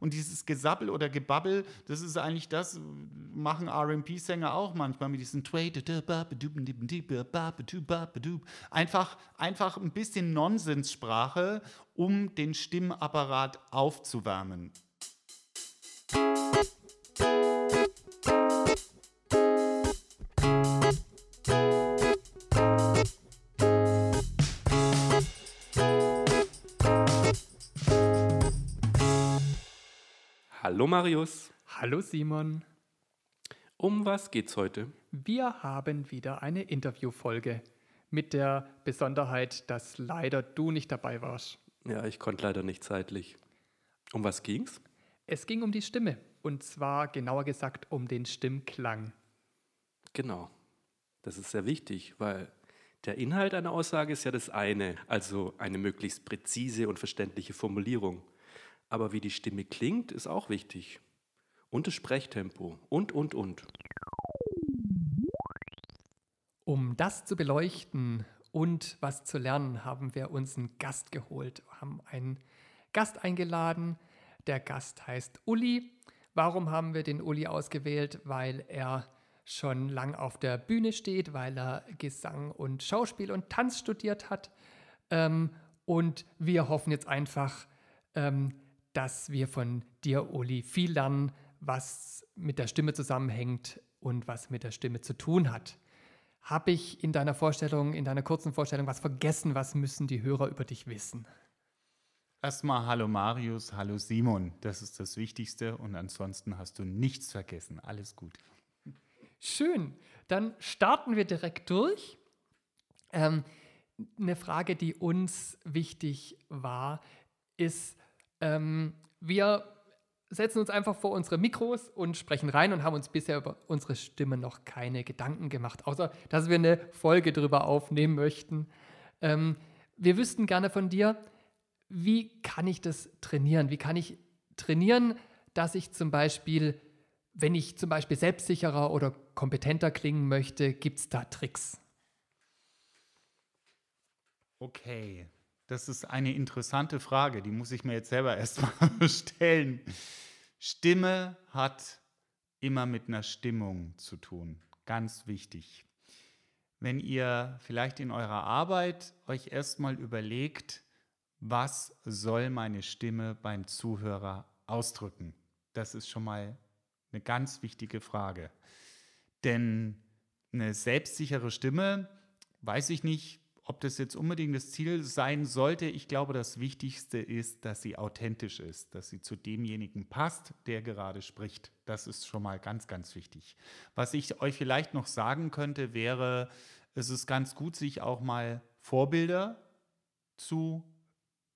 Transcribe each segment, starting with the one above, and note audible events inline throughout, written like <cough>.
Und dieses Gesabbel oder Gebabbel, das ist eigentlich das, machen RP-Sänger auch manchmal mit diesen einfach, einfach ein bisschen Nonsenssprache, um den Stimmapparat aufzuwärmen. Hallo Marius. Hallo Simon. Um was geht's heute? Wir haben wieder eine Interviewfolge mit der Besonderheit, dass leider du nicht dabei warst. Ja, ich konnte leider nicht zeitlich. Um was ging's? Es ging um die Stimme und zwar genauer gesagt um den Stimmklang. Genau. Das ist sehr wichtig, weil der Inhalt einer Aussage ist ja das eine, also eine möglichst präzise und verständliche Formulierung. Aber wie die Stimme klingt, ist auch wichtig. Und das Sprechtempo. Und, und, und. Um das zu beleuchten und was zu lernen, haben wir uns einen Gast geholt, haben einen Gast eingeladen. Der Gast heißt Uli. Warum haben wir den Uli ausgewählt? Weil er schon lang auf der Bühne steht, weil er Gesang und Schauspiel und Tanz studiert hat. Ähm, und wir hoffen jetzt einfach, ähm, dass wir von dir, Uli, viel lernen, was mit der Stimme zusammenhängt und was mit der Stimme zu tun hat. Habe ich in deiner Vorstellung, in deiner kurzen Vorstellung was vergessen? Was müssen die Hörer über dich wissen? Erstmal hallo Marius, hallo Simon. Das ist das Wichtigste und ansonsten hast du nichts vergessen. Alles gut. Schön. Dann starten wir direkt durch. Ähm, eine Frage, die uns wichtig war, ist, ähm, wir setzen uns einfach vor unsere Mikros und sprechen rein und haben uns bisher über unsere Stimme noch keine Gedanken gemacht, außer dass wir eine Folge darüber aufnehmen möchten. Ähm, wir wüssten gerne von dir, wie kann ich das trainieren? Wie kann ich trainieren, dass ich zum Beispiel, wenn ich zum Beispiel selbstsicherer oder kompetenter klingen möchte, gibt es da Tricks? Okay, das ist eine interessante Frage, die muss ich mir jetzt selber <laughs> erstmal stellen. Stimme hat immer mit einer Stimmung zu tun. Ganz wichtig. Wenn ihr vielleicht in eurer Arbeit euch erstmal überlegt, was soll meine Stimme beim Zuhörer ausdrücken? Das ist schon mal eine ganz wichtige Frage. Denn eine selbstsichere Stimme, weiß ich nicht, ob das jetzt unbedingt das Ziel sein sollte, ich glaube, das Wichtigste ist, dass sie authentisch ist, dass sie zu demjenigen passt, der gerade spricht. Das ist schon mal ganz, ganz wichtig. Was ich euch vielleicht noch sagen könnte, wäre, es ist ganz gut, sich auch mal Vorbilder zu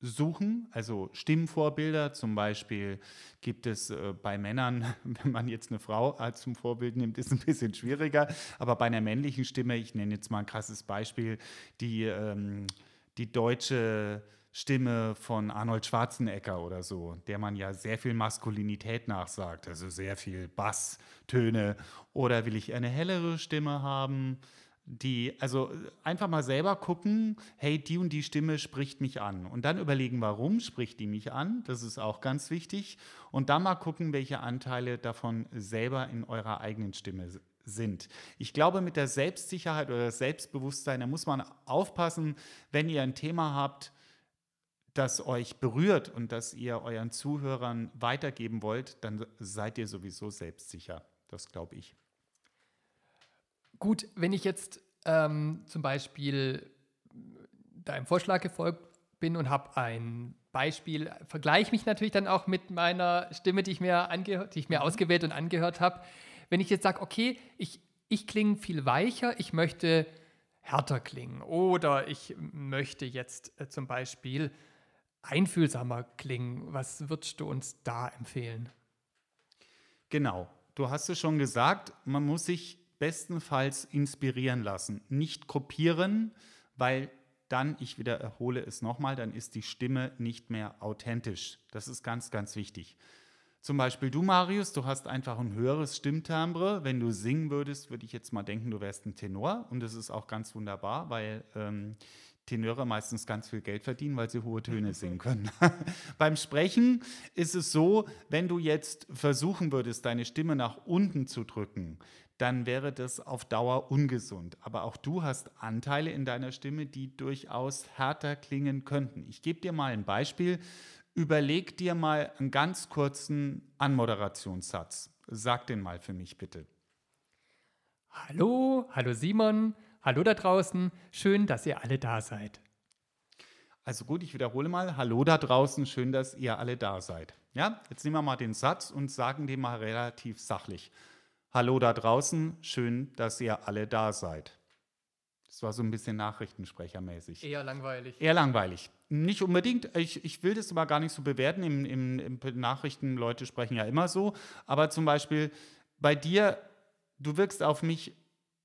suchen, also Stimmvorbilder. Zum Beispiel gibt es äh, bei Männern, <laughs> wenn man jetzt eine Frau als zum Vorbild nimmt, ist ein bisschen schwieriger. Aber bei einer männlichen Stimme, ich nenne jetzt mal ein krasses Beispiel, die, ähm, die deutsche Stimme von Arnold Schwarzenegger oder so, der man ja sehr viel Maskulinität nachsagt, also sehr viel Basstöne. Oder will ich eine hellere Stimme haben? Die, also einfach mal selber gucken, hey, die und die Stimme spricht mich an. Und dann überlegen, warum spricht die mich an? Das ist auch ganz wichtig. Und dann mal gucken, welche Anteile davon selber in eurer eigenen Stimme sind. Ich glaube, mit der Selbstsicherheit oder das Selbstbewusstsein, da muss man aufpassen, wenn ihr ein Thema habt, das euch berührt und das ihr euren Zuhörern weitergeben wollt, dann seid ihr sowieso selbstsicher. Das glaube ich. Gut, wenn ich jetzt ähm, zum Beispiel deinem Vorschlag gefolgt bin und habe ein Beispiel, vergleiche mich natürlich dann auch mit meiner Stimme, die ich mir, die ich mir mhm. ausgewählt und angehört habe. Wenn ich jetzt sage, okay, ich, ich klinge viel weicher, ich möchte härter klingen oder ich möchte jetzt äh, zum Beispiel einfühlsamer klingen, was würdest du uns da empfehlen? Genau, du hast es schon gesagt, man muss sich bestenfalls inspirieren lassen. Nicht kopieren, weil dann, ich wieder erhole es nochmal, dann ist die Stimme nicht mehr authentisch. Das ist ganz, ganz wichtig. Zum Beispiel du, Marius, du hast einfach ein höheres Stimmtimbre. Wenn du singen würdest, würde ich jetzt mal denken, du wärst ein Tenor. Und das ist auch ganz wunderbar, weil ähm, Tenöre meistens ganz viel Geld verdienen, weil sie hohe Töne <laughs> singen können. <laughs> Beim Sprechen ist es so, wenn du jetzt versuchen würdest, deine Stimme nach unten zu drücken, dann wäre das auf Dauer ungesund. Aber auch du hast Anteile in deiner Stimme, die durchaus härter klingen könnten. Ich gebe dir mal ein Beispiel. Überleg dir mal einen ganz kurzen Anmoderationssatz. Sag den mal für mich bitte. Hallo, hallo Simon, hallo da draußen, schön, dass ihr alle da seid. Also gut, ich wiederhole mal, hallo da draußen, schön, dass ihr alle da seid. Ja, jetzt nehmen wir mal den Satz und sagen den mal relativ sachlich. Hallo da draußen, schön, dass ihr alle da seid. Das war so ein bisschen Nachrichtensprechermäßig. Eher langweilig. Eher langweilig. Nicht unbedingt. Ich, ich will das aber gar nicht so bewerten. Im, im, im Nachrichten, Leute sprechen ja immer so. Aber zum Beispiel bei dir, du wirkst auf mich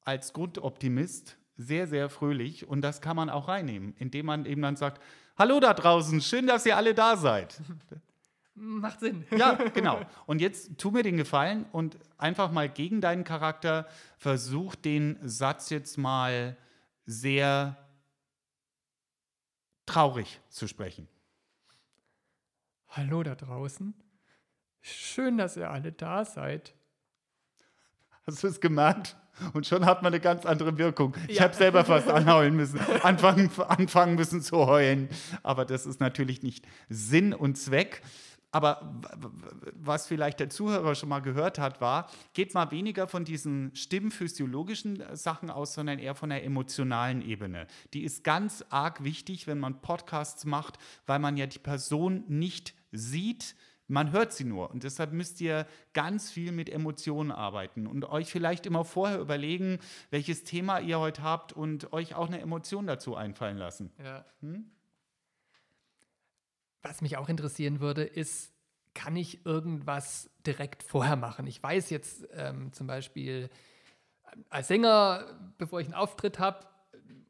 als Grundoptimist sehr, sehr fröhlich. Und das kann man auch reinnehmen, indem man eben dann sagt, hallo da draußen, schön, dass ihr alle da seid. <laughs> Macht Sinn. Ja, <laughs> genau. Und jetzt tu mir den Gefallen und einfach mal gegen deinen Charakter versuch den Satz jetzt mal sehr traurig zu sprechen. Hallo da draußen. Schön, dass ihr alle da seid. Hast du es gemerkt? Und schon hat man eine ganz andere Wirkung. Ich Ja. habe selber fast <laughs> anheulen müssen, anfangen, anfangen müssen zu heulen. Aber das ist natürlich nicht Sinn und Zweck. Aber was vielleicht der Zuhörer schon mal gehört hat, war, geht mal weniger von diesen stimmphysiologischen äh, Sachen aus, sondern eher von der emotionalen Ebene. Die ist ganz arg wichtig, wenn man Podcasts macht, weil man ja die Person nicht sieht, man hört sie nur. Und deshalb müsst ihr ganz viel mit Emotionen arbeiten und euch vielleicht immer vorher überlegen, welches Thema ihr heute habt und euch auch eine Emotion dazu einfallen lassen. Ja. Was mich auch interessieren würde, ist, kann ich irgendwas direkt vorher machen? Ich weiß jetzt ähm, zum Beispiel, ähm, als Sänger, bevor ich einen Auftritt habe,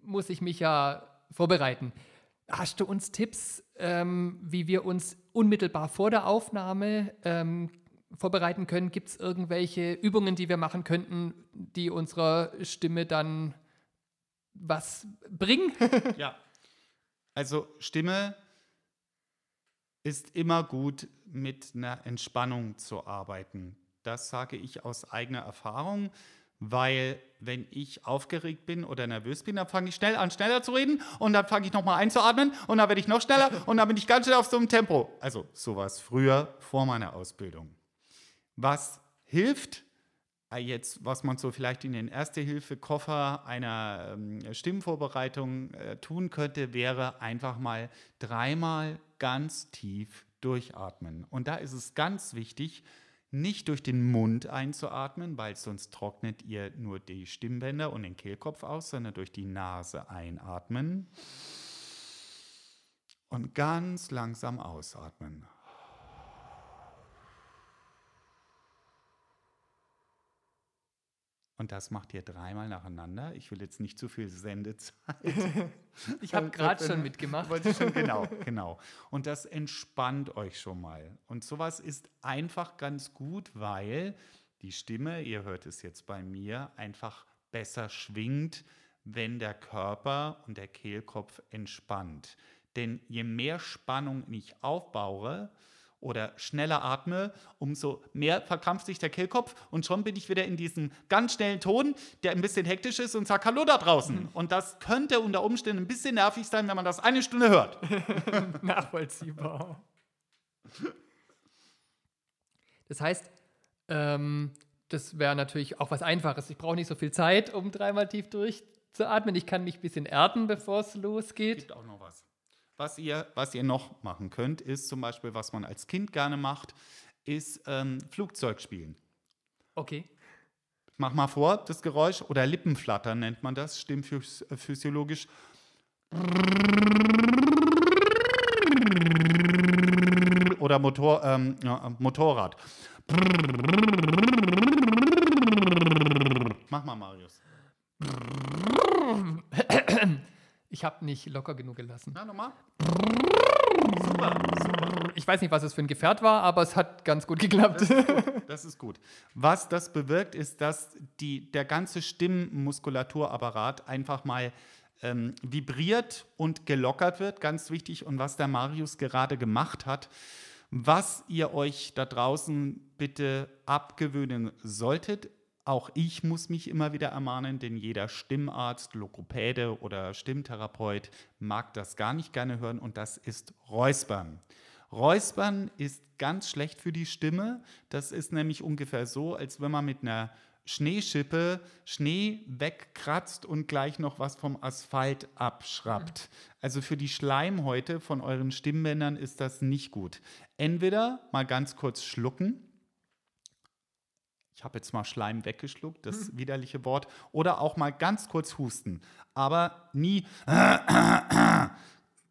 muss ich mich ja vorbereiten. Hast du uns Tipps, ähm, wie wir uns unmittelbar vor der Aufnahme ähm, vorbereiten können? Gibt es irgendwelche Übungen, die wir machen könnten, die unserer Stimme dann was bringen? <laughs> Ja. Also Stimme ist immer gut mit einer Entspannung zu arbeiten. Das sage ich aus eigener Erfahrung, weil wenn ich aufgeregt bin oder nervös bin, dann fange ich schnell an, schneller zu reden und dann fange ich nochmal einzuatmen und dann werde ich noch schneller und dann bin ich ganz schnell auf so einem Tempo. Also sowas früher vor meiner Ausbildung. Was hilft, äh, jetzt, was man so vielleicht in den Erste-Hilfe-Koffer einer ähm, Stimmvorbereitung äh, tun könnte, wäre einfach mal dreimal ganz tief durchatmen. Und da ist es ganz wichtig, nicht durch den Mund einzuatmen, weil sonst trocknet ihr nur die Stimmbänder und den Kehlkopf aus, sondern durch die Nase einatmen und ganz langsam ausatmen. Und das macht ihr dreimal nacheinander. Ich will jetzt nicht zu viel Sendezeit. <laughs> Ich habe gerade schon mitgemacht. Schon, genau, <laughs> genau. Und das entspannt euch schon mal. Und sowas ist einfach ganz gut, weil die Stimme, ihr hört es jetzt bei mir, einfach besser schwingt, wenn der Körper und der Kehlkopf entspannt. Denn je mehr Spannung ich aufbaue oder schneller atme, umso mehr verkrampft sich der Kehlkopf und schon bin ich wieder in diesem ganz schnellen Ton, der ein bisschen hektisch ist und sagt Hallo da draußen. Und das könnte unter Umständen ein bisschen nervig sein, wenn man das eine Stunde hört. <laughs> Nachvollziehbar. Das heißt, ähm, das wäre natürlich auch was Einfaches. Ich brauche nicht so viel Zeit, um dreimal tief durchzuatmen. Ich kann mich ein bisschen erden, bevor es losgeht. gibt auch noch was. Ihr, was ihr noch machen könnt, ist zum Beispiel, was man als Kind gerne macht, ist ähm, Flugzeug spielen. Okay. Mach mal vor, das Geräusch oder Lippenflattern nennt man das, stimmphysiologisch. Oder Motor, ähm, ja, Motorrad. Mach mal, Marius. Ich habe nicht locker genug gelassen. Na, nochmal. Ich weiß nicht, was es für ein Gefährt war, aber es hat ganz gut geklappt. <laughs> Das ist gut. Was das bewirkt, ist, dass die, der ganze Stimmmuskulaturapparat einfach mal ähm, vibriert und gelockert wird, ganz wichtig. Und was der Marius gerade gemacht hat, was ihr euch da draußen bitte abgewöhnen solltet. Auch ich muss mich immer wieder ermahnen, denn jeder Stimmarzt, Lokopäde oder Stimmtherapeut mag das gar nicht gerne hören und das ist Räuspern. Räuspern ist ganz schlecht für die Stimme. Das ist nämlich ungefähr so, als wenn man mit einer Schneeschippe Schnee wegkratzt und gleich noch was vom Asphalt abschraubt. Also für die Schleimhäute von euren Stimmbändern ist das nicht gut. Entweder mal ganz kurz schlucken. Ich habe jetzt mal Schleim weggeschluckt, das widerliche Wort. Oder auch mal ganz kurz husten. Aber nie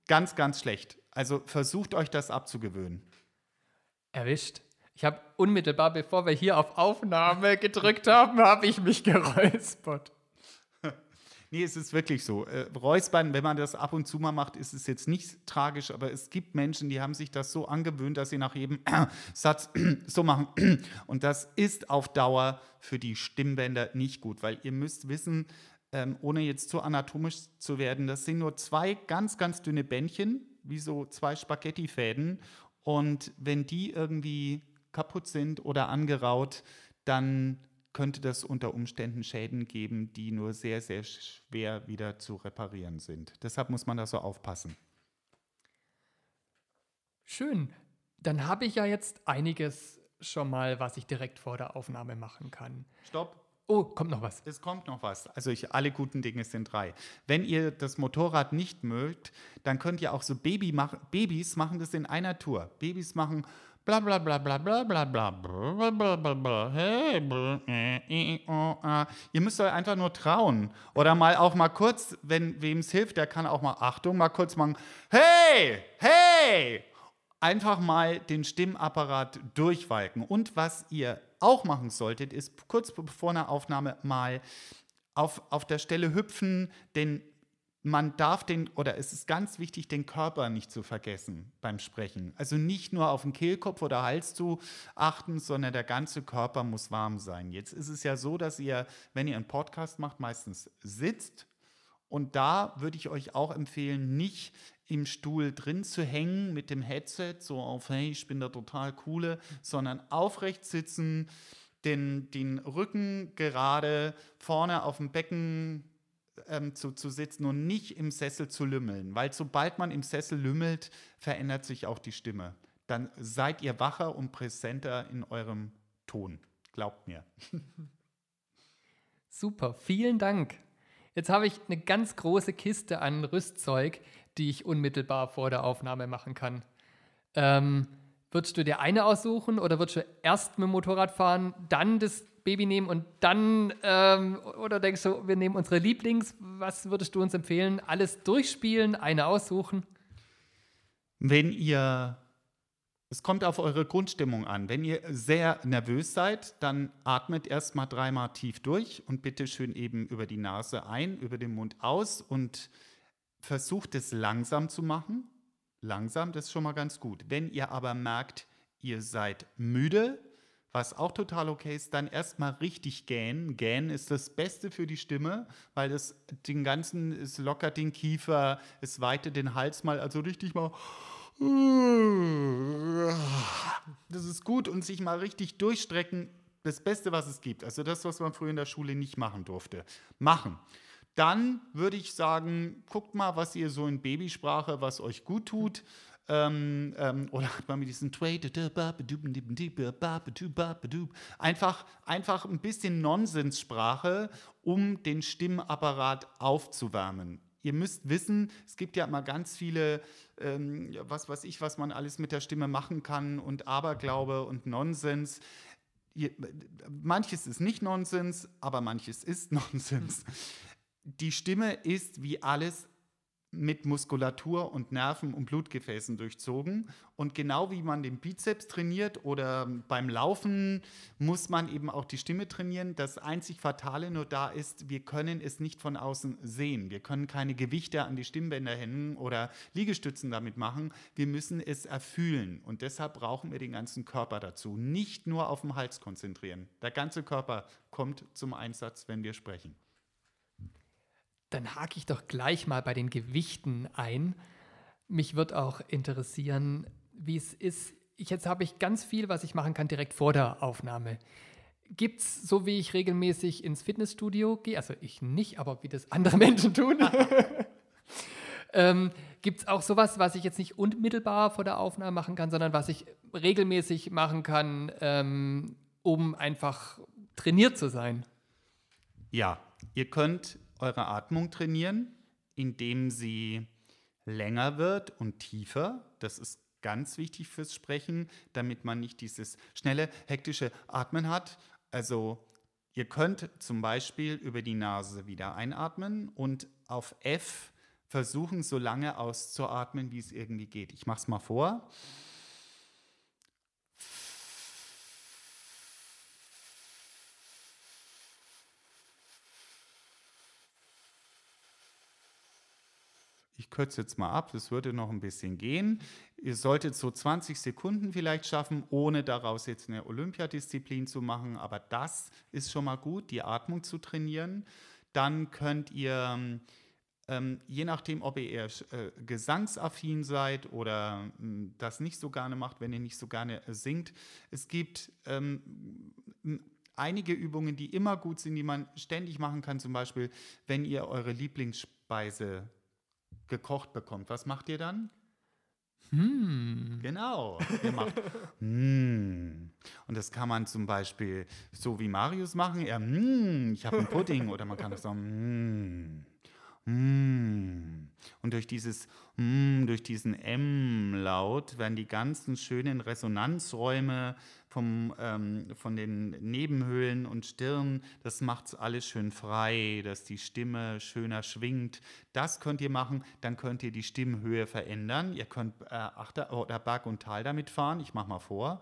ganz, ganz schlecht. Also versucht euch das abzugewöhnen. Erwischt. Ich habe unmittelbar, bevor wir hier auf Aufnahme gedrückt haben, habe ich mich <laughs> geräuspert. Nee, es ist wirklich so. Äh, Räuspern, wenn man das ab und zu mal macht, ist es jetzt nicht tragisch, aber es gibt Menschen, die haben sich das so angewöhnt, dass sie nach jedem <coughs> Satz <coughs> so machen. <coughs> Und das ist auf Dauer für die Stimmbänder nicht gut, weil ihr müsst wissen, ähm, ohne jetzt zu anatomisch zu werden, das sind nur zwei ganz, ganz dünne Bändchen, wie so zwei Spaghettifäden. Und wenn die irgendwie kaputt sind oder angeraut, dann könnte das unter Umständen Schäden geben, die nur sehr, sehr schwer wieder zu reparieren sind. Deshalb muss man da so aufpassen. Schön. Dann habe ich ja jetzt einiges schon mal, was ich direkt vor der Aufnahme machen kann. Stopp. Oh, kommt noch was. Es kommt noch was. Also ich, alle guten Dinge sind drei. Wenn ihr das Motorrad nicht mögt, dann könnt ihr auch so Baby mach, Babys machen das in einer Tour. Babys machen bla bla bla bla bla bla bla bla bla bla bla hey, bla, äh, äh, oh, äh. Ihr müsst euch einfach nur trauen. Oder mal auch mal kurz, wenn wem es hilft, der kann auch mal Achtung, mal kurz machen. Hey, hey! Einfach mal den Stimmapparat durchwalken. Und was ihr auch machen solltet, ist kurz vor einer Aufnahme mal auf, auf der Stelle hüpfen, denn man darf den, oder es ist ganz wichtig, den Körper nicht zu vergessen beim Sprechen. Also nicht nur auf den Kehlkopf oder Hals zu achten, sondern der ganze Körper muss warm sein. Jetzt ist es ja so, dass ihr, wenn ihr einen Podcast macht, meistens sitzt. Und da würde ich euch auch empfehlen, nicht im Stuhl drin zu hängen mit dem Headset, so auf, hey, ich bin der total coole, sondern aufrecht sitzen, den, den Rücken gerade vorne auf dem Becken ähm, zu, zu sitzen und nicht im Sessel zu lümmeln. Weil sobald man im Sessel lümmelt, verändert sich auch die Stimme. Dann seid ihr wacher und präsenter in eurem Ton. Glaubt mir. <laughs> Super, vielen Dank. Jetzt habe ich eine ganz große Kiste an Rüstzeug, die ich unmittelbar vor der Aufnahme machen kann. Ähm, würdest du dir eine aussuchen oder würdest du erst mit dem Motorrad fahren, dann das Baby nehmen und dann, ähm, oder denkst du, wir nehmen unsere Lieblings, was würdest du uns empfehlen? Alles durchspielen, eine aussuchen? Wenn ihr, es kommt auf eure Grundstimmung an. Wenn ihr sehr nervös seid, dann atmet erstmal dreimal tief durch und bitte schön eben über die Nase ein, über den Mund aus und versucht es langsam zu machen. Langsam, das ist schon mal ganz gut. Wenn ihr aber merkt, ihr seid müde, was auch total okay ist, dann erstmal richtig gähnen. Gähnen ist das Beste für die Stimme, weil das den ganzen, es lockert den Kiefer, es weitet den Hals mal, also richtig mal. Das ist gut und sich mal richtig durchstrecken, das Beste, was es gibt. Also das, was man früher in der Schule nicht machen durfte. Machen. Dann würde ich sagen, guckt mal, was ihr so in Babysprache, was euch gut tut. Ähm, ähm, oder hat man mit diesen einfach, einfach ein bisschen Nonsenssprache, um den Stimmapparat aufzuwärmen. Ihr müsst wissen, es gibt ja immer ganz viele, ähm, was weiß ich, was man alles mit der Stimme machen kann und Aberglaube und Nonsens. Manches ist nicht Nonsens, aber manches ist <laughs> Nonsens. Die Stimme ist wie alles mit Muskulatur und Nerven und Blutgefäßen durchzogen. Und genau wie man den Bizeps trainiert oder beim Laufen muss man eben auch die Stimme trainieren. Das einzig Fatale nur da ist, wir können es nicht von außen sehen. Wir können keine Gewichte an die Stimmbänder hängen oder Liegestützen damit machen. Wir müssen es erfühlen. Und deshalb brauchen wir den ganzen Körper dazu. Nicht nur auf den Hals konzentrieren. Der ganze Körper kommt zum Einsatz, wenn wir sprechen. Dann hake ich doch gleich mal bei den Gewichten ein. Mich wird auch interessieren, wie es ist. Ich, jetzt habe ich ganz viel, was ich machen kann direkt vor der Aufnahme. Gibt es, so wie ich regelmäßig ins Fitnessstudio gehe, also ich nicht, aber wie das andere <laughs> Menschen tun, <laughs> ähm, gibt es auch sowas, was ich jetzt nicht unmittelbar vor der Aufnahme machen kann, sondern was ich regelmäßig machen kann, ähm, um einfach trainiert zu sein? Ja, ihr könnt eure Atmung trainieren, indem sie länger wird und tiefer. Das ist ganz wichtig fürs Sprechen, damit man nicht dieses schnelle, hektische Atmen hat. Also ihr könnt zum Beispiel über die Nase wieder einatmen und auf F versuchen, so lange auszuatmen, wie es irgendwie geht. Ich mache es mal vor. Kürze jetzt mal ab, das würde noch ein bisschen gehen. Ihr solltet so 20 Sekunden vielleicht schaffen, ohne daraus jetzt eine Olympiadisziplin zu machen, aber das ist schon mal gut, die Atmung zu trainieren. Dann könnt ihr, ähm, je nachdem, ob ihr eher äh, gesangsaffin seid oder äh, das nicht so gerne macht, wenn ihr nicht so gerne äh, singt, es gibt ähm, einige Übungen, die immer gut sind, die man ständig machen kann. Zum Beispiel, wenn ihr eure Lieblingsspeise gekocht bekommt, was macht ihr dann? Hm. Genau, ihr macht <laughs> hm. Und das kann man zum Beispiel so wie Marius machen. Er, hm, ich habe einen Pudding. Oder man kann das sagen, hm. Mm. Und durch dieses mm, durch diesen M-Laut werden die ganzen schönen Resonanzräume vom, ähm, von den Nebenhöhlen und Stirn, das macht es alles schön frei, dass die Stimme schöner schwingt. Das könnt ihr machen, dann könnt ihr die Stimmhöhe verändern. Ihr könnt äh, Achter oder Berg und Tal damit fahren. Ich mache mal vor.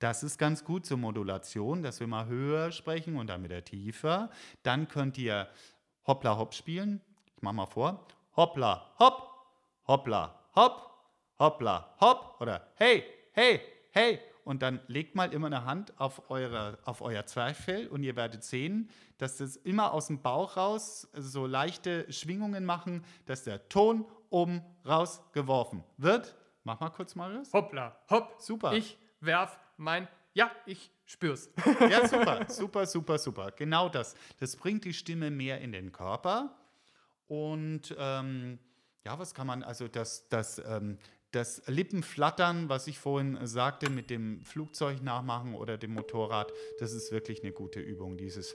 Das ist ganz gut zur Modulation, dass wir mal höher sprechen und dann wieder tiefer. Dann könnt ihr Hoppla Hopp spielen. Ich mache mal vor. Hoppla Hopp, Hoppla Hopp, Hoppla Hopp oder Hey, hey, hey. Und dann legt mal immer eine Hand auf, eure, auf euer Zwerchfell und ihr werdet sehen, dass das immer aus dem Bauch raus so leichte Schwingungen machen, dass der Ton oben rausgeworfen wird. Mach mal kurz, Marius. Hoppla, hopp. Super. Ich werf mein. Ja, ich spür's. Ja, super, super, super, super. Genau das. Das bringt die Stimme mehr in den Körper. Und ähm, ja, was kann man, also das, das, ähm, das Lippenflattern, was ich vorhin sagte, mit dem Flugzeug nachmachen oder dem Motorrad, das ist wirklich eine gute Übung, dieses.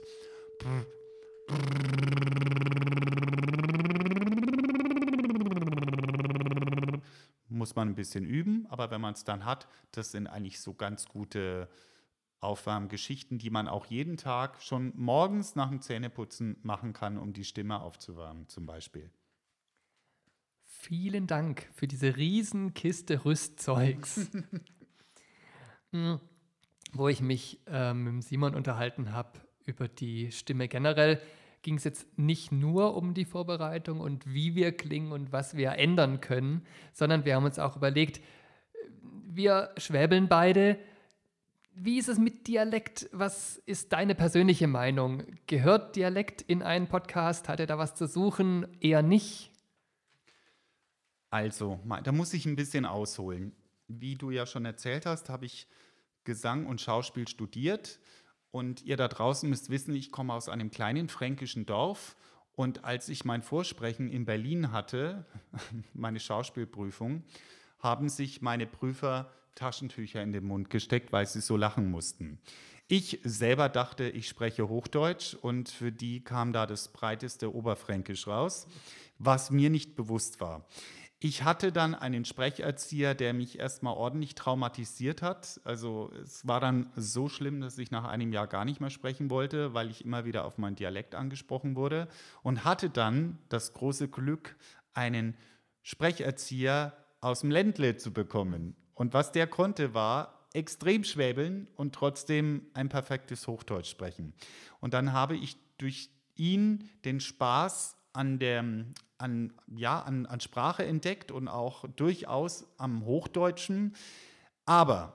Muss man ein bisschen üben, aber wenn man es dann hat, das sind eigentlich so ganz gute Aufwärmgeschichten, die man auch jeden Tag schon morgens nach dem Zähneputzen machen kann, um die Stimme aufzuwärmen, zum Beispiel. Vielen Dank für diese Riesenkiste Rüstzeugs, <laughs> hm, wo ich mich äh, mit Simon unterhalten habe über die Stimme generell. Ging es jetzt nicht nur um die Vorbereitung und wie wir klingen und was wir ändern können, sondern wir haben uns auch überlegt, wir schwäbeln beide, wie ist es mit Dialekt? Was ist deine persönliche Meinung? Gehört Dialekt in einen Podcast? Hat er da was zu suchen? Eher nicht? Also, da muss ich ein bisschen ausholen. Wie du ja schon erzählt hast, habe ich Gesang und Schauspiel studiert. Und ihr da draußen müsst wissen, ich komme aus einem kleinen fränkischen Dorf. Und als ich mein Vorsprechen in Berlin hatte, <laughs> meine Schauspielprüfung, haben sich meine Prüfer Taschentücher in den Mund gesteckt, weil sie so lachen mussten. Ich selber dachte, ich spreche Hochdeutsch und für die kam da das breiteste Oberfränkisch raus, was mir nicht bewusst war. Ich hatte dann einen Sprecherzieher, der mich erstmal ordentlich traumatisiert hat. Also es war dann so schlimm, dass ich nach einem Jahr gar nicht mehr sprechen wollte, weil ich immer wieder auf meinen Dialekt angesprochen wurde und hatte dann das große Glück, einen Sprecherzieher aus dem Ländle zu bekommen. Und was der konnte, war extrem schwäbeln und trotzdem ein perfektes Hochdeutsch sprechen. Und dann habe ich durch ihn den Spaß an der, an, ja, an, an Sprache entdeckt und auch durchaus am Hochdeutschen. Aber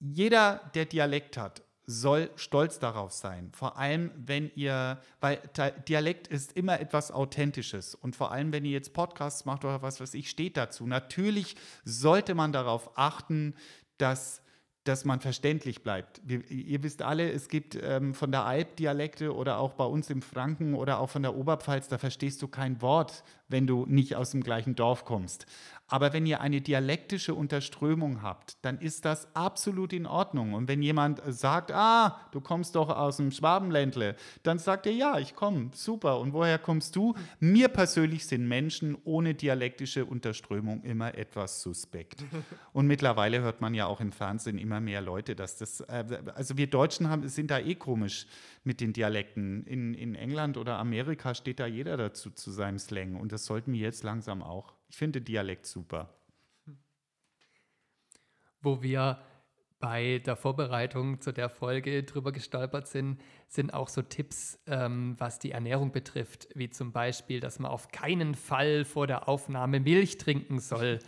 jeder, der Dialekt hat, soll stolz darauf sein. Vor allem, wenn ihr, weil Dialekt ist immer etwas Authentisches. Und vor allem, wenn ihr jetzt Podcasts macht oder was weiß ich, steht dazu. Natürlich sollte man darauf achten, dass dass man verständlich bleibt. Wir, ihr wisst alle, es gibt ähm, von der Alp Dialekte oder auch bei uns im Franken oder auch von der Oberpfalz, da verstehst du kein Wort, wenn du nicht aus dem gleichen Dorf kommst. Aber wenn ihr eine dialektische Unterströmung habt, dann ist das absolut in Ordnung. Und wenn jemand sagt, ah, du kommst doch aus dem Schwabenländle, dann sagt er, ja, ich komme, super. Und woher kommst du? Mir persönlich sind Menschen ohne dialektische Unterströmung immer etwas suspekt. <laughs> Und mittlerweile hört man ja auch im Fernsehen immer mehr Leute, dass das, äh, also wir Deutschen haben, sind da eh komisch mit den Dialekten. In, in England oder Amerika steht da jeder dazu zu seinem Slang. Und das sollten wir jetzt langsam auch. Ich finde Dialekt super. Wo wir bei der Vorbereitung zu der Folge drüber gestolpert sind, sind auch so Tipps, ähm, was die Ernährung betrifft, wie zum Beispiel, dass man auf keinen Fall vor der Aufnahme Milch trinken soll.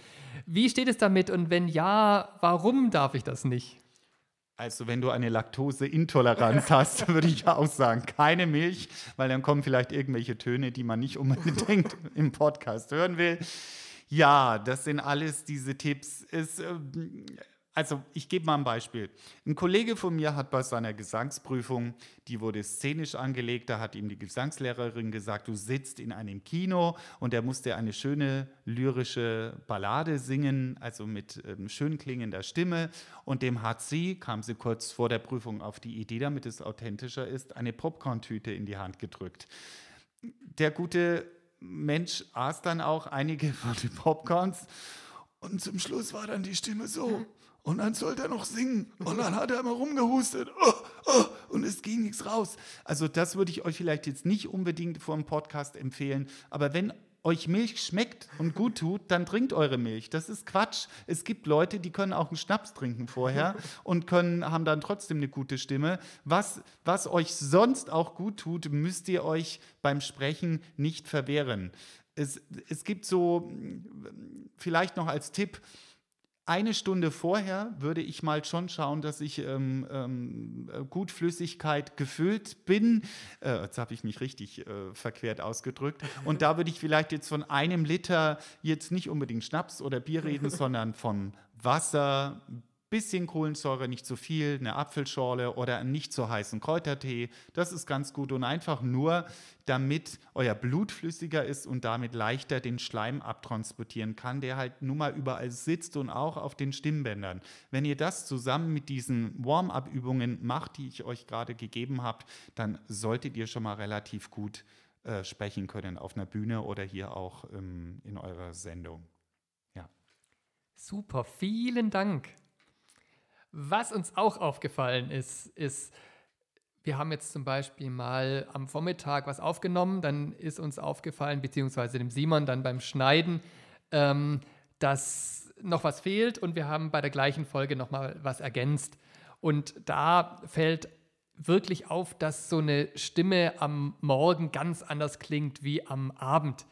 Wie steht es damit und wenn ja, warum darf ich das nicht? Also wenn du eine Laktoseintoleranz hast, <laughs> würde ich auch sagen, keine Milch, weil dann kommen vielleicht irgendwelche Töne, die man nicht unbedingt <laughs> im Podcast hören will. Ja, das sind alles diese Tipps. Es, ähm, also ich gebe mal ein Beispiel. Ein Kollege von mir hat bei seiner Gesangsprüfung, die wurde szenisch angelegt, da hat ihm die Gesangslehrerin gesagt, du sitzt in einem Kino und er musste eine schöne lyrische Ballade singen, also mit ähm, schön klingender Stimme. Und dem hat sie, kam sie kurz vor der Prüfung auf die Idee, damit es authentischer ist, eine Popcorn-Tüte in die Hand gedrückt. Der gute Mensch aß dann auch einige von den Popcorns und zum Schluss war dann die Stimme so. Und dann sollte er noch singen. Und dann hat er immer rumgehustet. Oh, oh, und es ging nichts raus. Also das würde ich euch vielleicht jetzt nicht unbedingt vor dem Podcast empfehlen. Aber wenn euch Milch schmeckt und gut tut, dann trinkt eure Milch. Das ist Quatsch. Es gibt Leute, die können auch einen Schnaps trinken vorher <laughs> und können, haben dann trotzdem eine gute Stimme. Was, was euch sonst auch gut tut, müsst ihr euch beim Sprechen nicht verwehren. Es, es gibt so, vielleicht noch als Tipp, eine Stunde vorher würde ich mal schon schauen, dass ich ähm, ähm, gut Flüssigkeit gefüllt bin. Äh, jetzt habe ich mich richtig äh, verquert ausgedrückt. Und da würde ich vielleicht jetzt von einem Liter jetzt nicht unbedingt Schnaps oder Bier reden, <laughs> sondern von Wasser, bisschen Kohlensäure, nicht zu viel, eine Apfelschorle oder einen nicht so heißen Kräutertee. Das ist ganz gut und einfach nur, damit euer Blut flüssiger ist und damit leichter den Schleim abtransportieren kann, der halt nun mal überall sitzt und auch auf den Stimmbändern. Wenn ihr das zusammen mit diesen Warm-up-Übungen macht, die ich euch gerade gegeben habe, dann solltet ihr schon mal relativ gut äh, sprechen können auf einer Bühne oder hier auch ähm, in eurer Sendung. Ja. Super, vielen Dank. Was uns auch aufgefallen ist, ist, wir haben jetzt zum Beispiel mal am Vormittag was aufgenommen, dann ist uns aufgefallen, beziehungsweise dem Simon dann beim Schneiden, ähm, dass noch was fehlt und wir haben bei der gleichen Folge nochmal was ergänzt. Und da fällt wirklich auf, dass so eine Stimme am Morgen ganz anders klingt wie am Abend.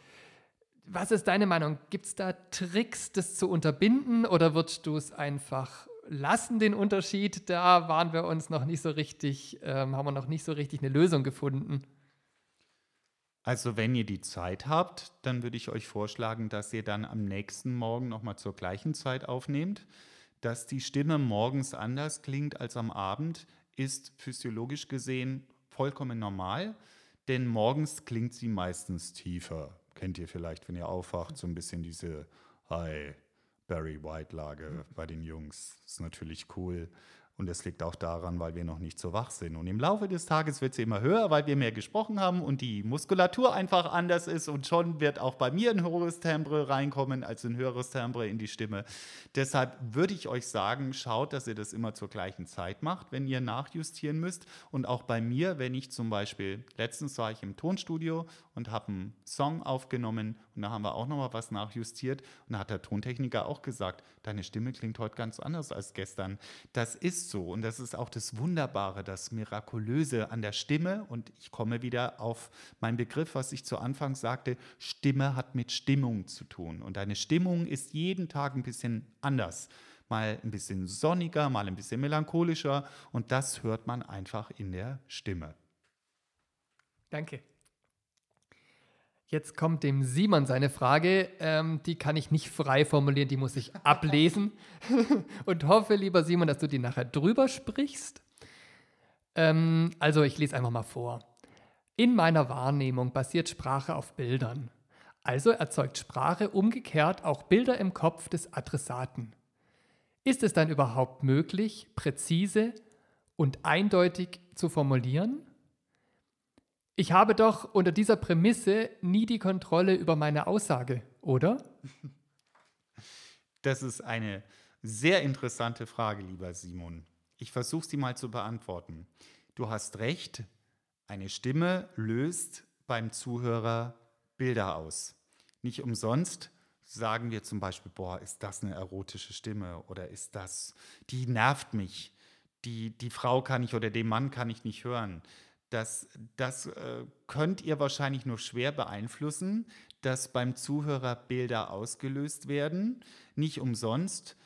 Was ist deine Meinung? Gibt es da Tricks, das zu unterbinden oder würdest du es einfach lassen den Unterschied, da waren wir uns noch nicht so richtig, ähm, haben wir noch nicht so richtig eine Lösung gefunden. Also wenn ihr die Zeit habt, dann würde ich euch vorschlagen, dass ihr dann am nächsten Morgen nochmal zur gleichen Zeit aufnehmt. Dass die Stimme morgens anders klingt als am Abend, ist physiologisch gesehen vollkommen normal, denn morgens klingt sie meistens tiefer. Kennt ihr vielleicht, wenn ihr aufwacht, so ein bisschen diese Hi, Barry White-Lage bei den Jungs. Ist natürlich cool. Und es liegt auch daran, weil wir noch nicht so wach sind. Und im Laufe des Tages wird sie immer höher, weil wir mehr gesprochen haben und die Muskulatur einfach anders ist. Und schon wird auch bei mir ein höheres Timbre reinkommen, als ein höheres Timbre in die Stimme. Deshalb würde ich euch sagen, schaut, dass ihr das immer zur gleichen Zeit macht, wenn ihr nachjustieren müsst. Und auch bei mir, wenn ich zum Beispiel, letztens war ich im Tonstudio und habe einen Song aufgenommen und da haben wir auch nochmal was nachjustiert. Und da hat der Tontechniker auch gesagt, deine Stimme klingt heute ganz anders als gestern. Das ist so und das ist auch das Wunderbare, das Mirakulöse an der Stimme. Und ich komme wieder auf meinen Begriff, was ich zu Anfang sagte, Stimme hat mit Stimmung zu tun. Und eine Stimmung ist jeden Tag ein bisschen anders. Mal ein bisschen sonniger, mal ein bisschen melancholischer und das hört man einfach in der Stimme. Danke. Jetzt kommt dem Simon seine Frage. Ähm, die kann ich nicht frei formulieren, die muss ich <laughs> ablesen. <laughs> und hoffe, lieber Simon, dass du die nachher drüber sprichst. Ähm, also, ich lese einfach mal vor. In meiner Wahrnehmung basiert Sprache auf Bildern. Also erzeugt Sprache umgekehrt auch Bilder im Kopf des Adressaten. Ist es dann überhaupt möglich, präzise und eindeutig zu formulieren? Ich habe doch unter dieser Prämisse nie die Kontrolle über meine Aussage, oder? <laughs> Das ist eine sehr interessante Frage, lieber Simon. Ich versuche sie mal zu beantworten. Du hast recht, eine Stimme löst beim Zuhörer Bilder aus. Nicht umsonst sagen wir zum Beispiel, boah, ist das eine erotische Stimme oder ist das, die nervt mich, die, die Frau kann ich oder den Mann kann ich nicht hören. Das, das äh, könnt ihr wahrscheinlich nur schwer beeinflussen, dass beim Zuhörer Bilder ausgelöst werden. Nicht umsonst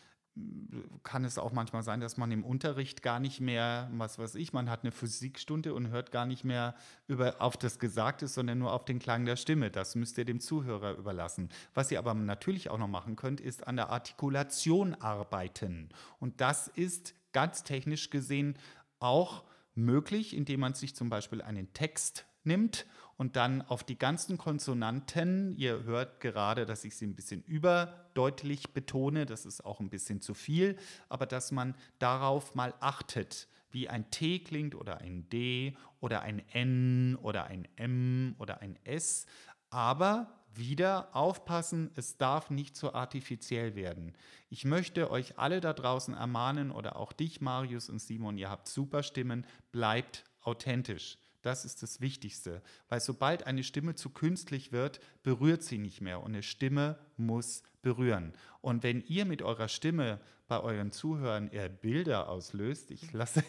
kann es auch manchmal sein, dass man im Unterricht gar nicht mehr, was weiß ich, man hat eine Physikstunde und hört gar nicht mehr über, auf das Gesagte, sondern nur auf den Klang der Stimme. Das müsst ihr dem Zuhörer überlassen. Was ihr aber natürlich auch noch machen könnt, ist an der Artikulation arbeiten. Und das ist ganz technisch gesehen auch möglich, indem man sich zum Beispiel einen Text nimmt und dann auf die ganzen Konsonanten, ihr hört gerade, dass ich sie ein bisschen überdeutlich betone, das ist auch ein bisschen zu viel, aber dass man darauf mal achtet, wie ein T klingt oder ein D oder ein N oder ein M oder ein S, aber wieder aufpassen, es darf nicht zu artifiziell werden. Ich möchte euch alle da draußen ermahnen oder auch dich, Marius und Simon, ihr habt super Stimmen, bleibt authentisch. Das ist das Wichtigste, weil sobald eine Stimme zu künstlich wird, berührt sie nicht mehr und eine Stimme muss berühren. Und wenn ihr mit eurer Stimme bei euren Zuhörern eher Bilder auslöst, ich lasse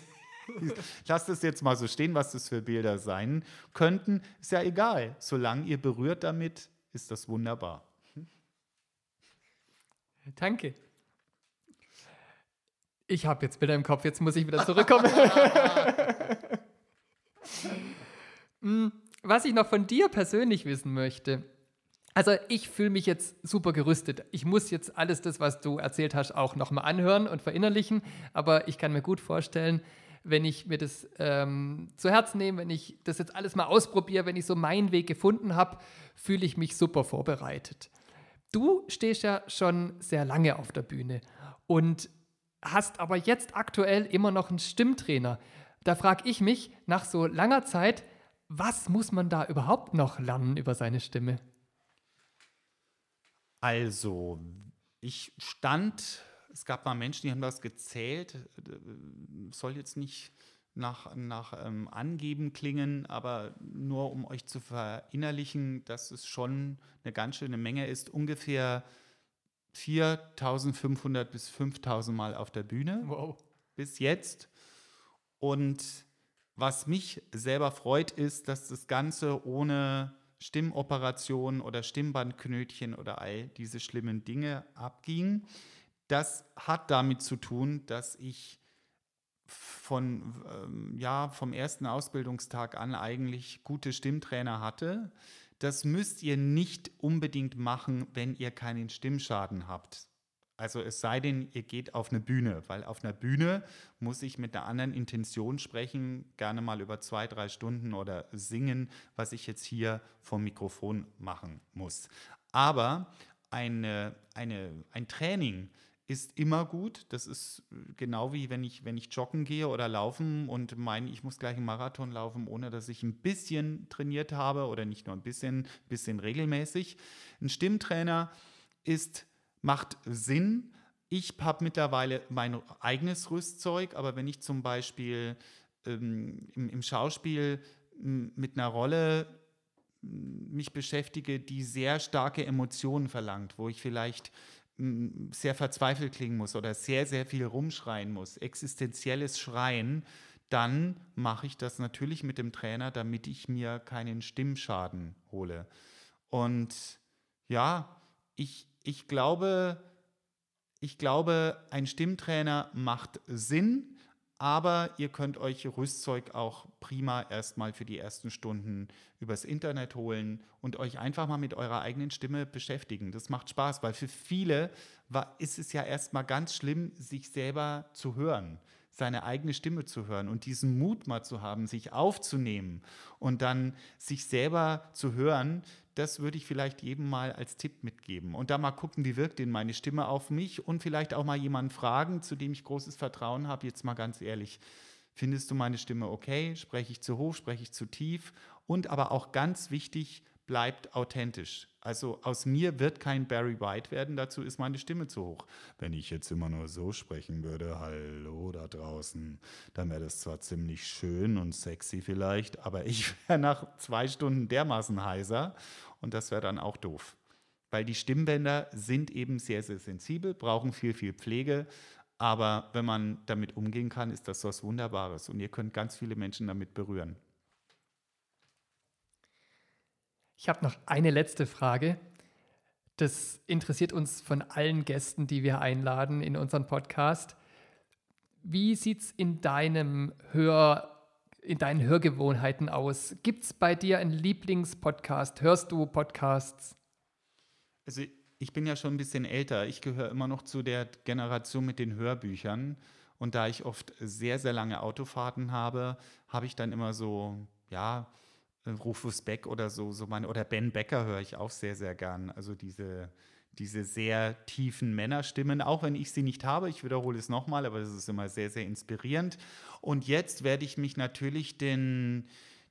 <laughs> Lasst es jetzt mal so stehen, was das für Bilder sein könnten. Ist ja egal. Solange ihr berührt damit, ist das wunderbar. Danke. Ich habe jetzt Bilder im Kopf, jetzt muss ich wieder zurückkommen. Hm, <laughs> was ich noch von dir persönlich wissen möchte, also ich fühle mich jetzt super gerüstet. Ich muss jetzt alles das, was du erzählt hast, auch nochmal anhören und verinnerlichen. Aber ich kann mir gut vorstellen, wenn ich mir das ähm, zu Herzen nehme, wenn ich das jetzt alles mal ausprobiere, wenn ich so meinen Weg gefunden habe, fühle ich mich super vorbereitet. Du stehst ja schon sehr lange auf der Bühne und hast aber jetzt aktuell immer noch einen Stimmtrainer. Da frage ich mich nach so langer Zeit, was muss man da überhaupt noch lernen über seine Stimme? Also, ich stand, es gab mal Menschen, die haben das gezählt, soll jetzt nicht nach, nach ähm, Angeben klingen, aber nur um euch zu verinnerlichen, dass es schon eine ganz schöne Menge ist, ungefähr 4500 bis 5000 Mal auf der Bühne wow. bis jetzt. Und was mich selber freut, ist, dass das Ganze ohne Stimmoperation oder Stimmbandknötchen oder all diese schlimmen Dinge abging. Das hat damit zu tun, dass ich von, ähm, ja, vom ersten Ausbildungstag an eigentlich gute Stimmtrainer hatte. Das müsst ihr nicht unbedingt machen, wenn ihr keinen Stimmschaden habt. Also es sei denn, ihr geht auf eine Bühne, weil auf einer Bühne muss ich mit einer anderen Intention sprechen, gerne mal über zwei, drei Stunden oder singen, was ich jetzt hier vom Mikrofon machen muss. Aber eine, eine, ein Training ist immer gut. Das ist genau wie wenn ich, wenn ich joggen gehe oder laufen und meine, ich muss gleich einen Marathon laufen, ohne dass ich ein bisschen trainiert habe oder nicht nur ein bisschen, bisschen regelmäßig. Ein Stimmtrainer ist macht Sinn. Ich habe mittlerweile mein eigenes Rüstzeug, aber wenn ich zum Beispiel ähm, im, im, Schauspiel mit einer Rolle mich beschäftige, die sehr starke Emotionen verlangt, wo ich vielleicht sehr verzweifelt klingen muss oder sehr, sehr viel rumschreien muss, existenzielles Schreien, dann mache ich das natürlich mit dem Trainer, damit ich mir keinen Stimmschaden hole. Und ja, ich, ich glaube, ich glaube, ein Stimmtrainer macht Sinn, aber ihr könnt euch Rüstzeug auch prima erstmal für die ersten Stunden übers Internet holen und euch einfach mal mit eurer eigenen Stimme beschäftigen. Das macht Spaß, weil für viele war, ist es ja erstmal ganz schlimm, sich selber zu hören, seine eigene Stimme zu hören und diesen Mut mal zu haben, sich aufzunehmen und dann sich selber zu hören, das würde ich vielleicht jedem mal als Tipp mitgeben. Und da mal gucken, wie wirkt denn meine Stimme auf mich und vielleicht auch mal jemanden fragen, zu dem ich großes Vertrauen habe, jetzt mal ganz ehrlich. Findest du meine Stimme okay? Spreche ich zu hoch? Spreche ich zu tief? Und aber auch ganz wichtig, bleibt authentisch. Also aus mir wird kein Barry White werden, dazu ist meine Stimme zu hoch. Wenn ich jetzt immer nur so sprechen würde, hallo da draußen, dann wäre das zwar ziemlich schön und sexy vielleicht, aber ich <laughs> wäre nach zwei Stunden dermaßen heiser und das wäre dann auch doof. Weil die Stimmbänder sind eben sehr, sehr sensibel, brauchen viel, viel Pflege. Aber wenn man damit umgehen kann, ist das was Wunderbares. Und ihr könnt ganz viele Menschen damit berühren. Ich habe noch eine letzte Frage. Das interessiert uns von allen Gästen, die wir einladen in unseren Podcast. Wie sieht es in in deinen Hörgewohnheiten aus? Gibt es bei dir einen Lieblingspodcast? Hörst du Podcasts? Also ich bin ja schon ein bisschen älter. Ich gehöre immer noch zu der Generation mit den Hörbüchern. Und da ich oft sehr, sehr lange Autofahrten habe, habe ich dann immer so, ja, Rufus Beck oder so, so meine, oder Ben Becker höre ich auch sehr, sehr gern. Also diese, diese sehr tiefen Männerstimmen, auch wenn ich sie nicht habe, ich wiederhole es nochmal, aber das ist immer sehr, sehr inspirierend. Und jetzt werde ich mich natürlich den,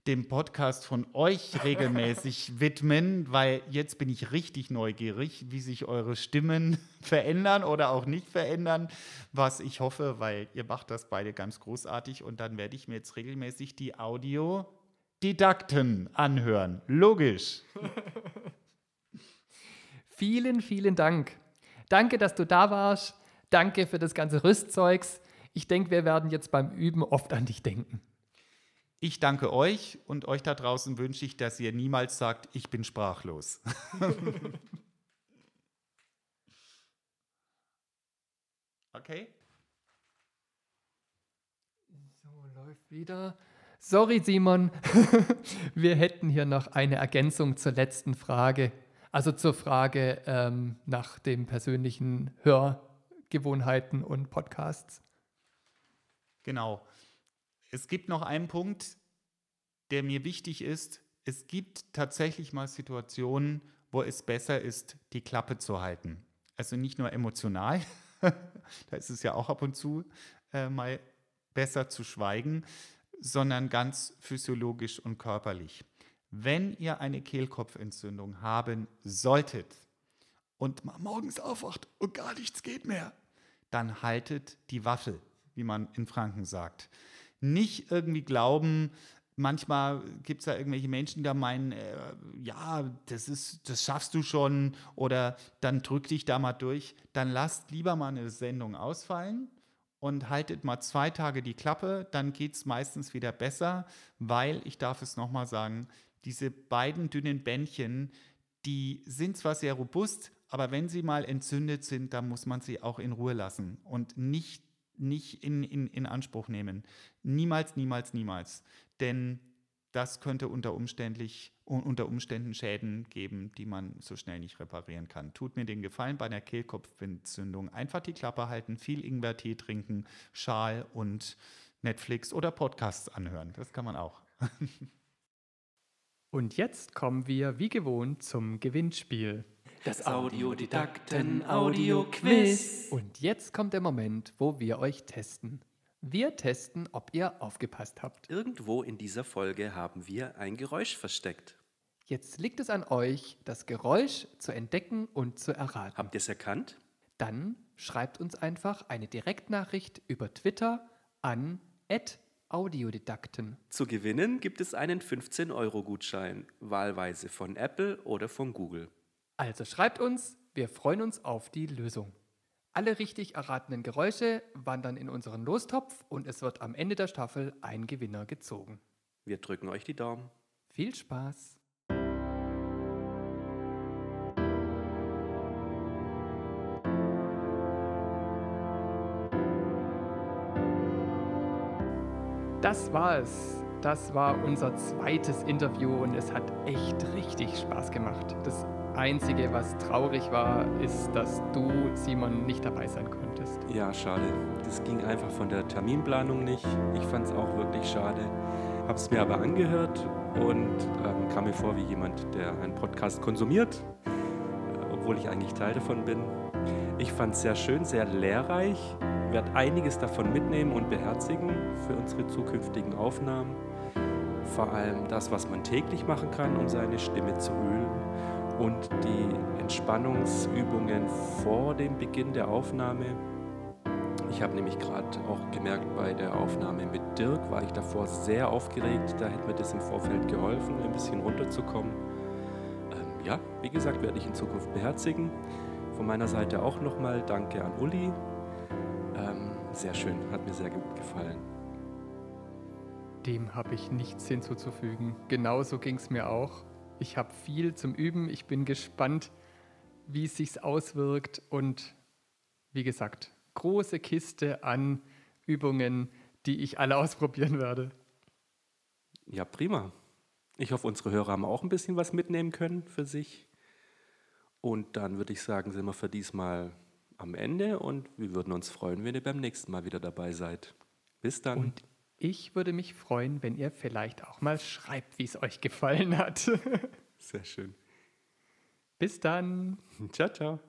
dem Podcast von euch <laughs> regelmäßig widmen, weil jetzt bin ich richtig neugierig, wie sich eure Stimmen <laughs> verändern oder auch nicht verändern, was ich hoffe, weil ihr macht das beide ganz großartig und dann werde ich mir jetzt regelmäßig die Audio Didakten anhören. Logisch. <laughs> vielen, vielen Dank. Danke, dass du da warst. Danke für das ganze Rüstzeugs. Ich denke, wir werden jetzt beim Üben oft an dich denken. Ich danke euch und euch da draußen wünsche ich, dass ihr niemals sagt, ich bin sprachlos. <laughs> okay? So, läuft wieder. Sorry, Simon, <laughs> wir hätten hier noch eine Ergänzung zur letzten Frage, also zur Frage ähm, nach den persönlichen Hörgewohnheiten und Podcasts. Genau. Es gibt noch einen Punkt, der mir wichtig ist. Es gibt tatsächlich mal Situationen, wo es besser ist, die Klappe zu halten. Also nicht nur emotional, <laughs> da ist es ja auch ab und zu äh, mal besser zu schweigen, sondern ganz physiologisch und körperlich. Wenn ihr eine Kehlkopfentzündung haben solltet und morgens aufwacht und gar nichts geht mehr, dann haltet die Waffe, wie man in Franken sagt. Nicht irgendwie glauben, manchmal gibt es da irgendwelche Menschen, die meinen, äh, ja, das ist, das schaffst du schon oder dann drück dich da mal durch. Dann lasst lieber mal eine Sendung ausfallen und haltet mal zwei Tage die Klappe, dann geht es meistens wieder besser, weil, ich darf es nochmal sagen, diese beiden dünnen Bändchen, die sind zwar sehr robust, aber wenn sie mal entzündet sind, dann muss man sie auch in Ruhe lassen und nicht, nicht in, in, in Anspruch nehmen. Niemals, niemals, niemals. Denn das könnte unter, unter Umständen Schäden geben, die man so schnell nicht reparieren kann. Tut mir den Gefallen bei einer Kehlkopfentzündung. Einfach die Klappe halten, viel Ingwertee trinken, Schal und Netflix oder Podcasts anhören. Das kann man auch. <laughs> und jetzt kommen wir wie gewohnt zum Gewinnspiel. Das Audiodidakten Audio Quiz. Und jetzt kommt der Moment, wo wir euch testen. Wir testen, ob ihr aufgepasst habt. Irgendwo in dieser Folge haben wir ein Geräusch versteckt. Jetzt liegt es an euch, das Geräusch zu entdecken und zu erraten. Habt ihr es erkannt? Dann schreibt uns einfach eine Direktnachricht über Twitter an Audiodidakten. Zu gewinnen gibt es einen 15-Euro-Gutschein, wahlweise von Apple oder von Google. Also schreibt uns, wir freuen uns auf die Lösung. Alle richtig erratenen Geräusche wandern in unseren Lostopf und es wird am Ende der Staffel ein Gewinner gezogen. Wir drücken euch die Daumen. Viel Spaß! Das war es. Das war unser zweites Interview und es hat echt richtig Spaß gemacht. Das Einzige, was traurig war, ist, dass du, Simon, nicht dabei sein konntest. Ja, schade. Das ging einfach von der Terminplanung nicht. Ich fand es auch wirklich schade. Habe es mir aber angehört und ähm, kam mir vor wie jemand, der einen Podcast konsumiert, obwohl ich eigentlich Teil davon bin. Ich fand es sehr schön, sehr lehrreich, werde einiges davon mitnehmen und beherzigen für unsere zukünftigen Aufnahmen. Vor allem das, was man täglich machen kann, um seine Stimme zu ölen und die Entspannungsübungen vor dem Beginn der Aufnahme. Ich habe nämlich gerade auch gemerkt, bei der Aufnahme mit Dirk war ich davor sehr aufgeregt. Da hätte mir das im Vorfeld geholfen, ein bisschen runterzukommen. Ähm, ja, wie gesagt, werde ich in Zukunft beherzigen. Von meiner Seite auch nochmal Danke an Uli. Ähm, sehr schön, hat mir sehr gut gefallen. Dem habe ich nichts hinzuzufügen. Genauso ging es mir auch. Ich habe viel zum Üben. Ich bin gespannt, wie es sich auswirkt. Und wie gesagt, große Kiste an Übungen, die ich alle <laughs> ausprobieren werde. Ja, prima. Ich hoffe, unsere Hörer haben auch ein bisschen was mitnehmen können für sich. Und dann würde ich sagen, sind wir für diesmal am Ende und wir würden uns freuen, wenn ihr beim nächsten Mal wieder dabei seid. Bis dann. Und ich würde mich freuen, wenn ihr vielleicht auch mal schreibt, wie es euch gefallen hat. <laughs> Sehr schön. Bis dann. Ciao, ciao.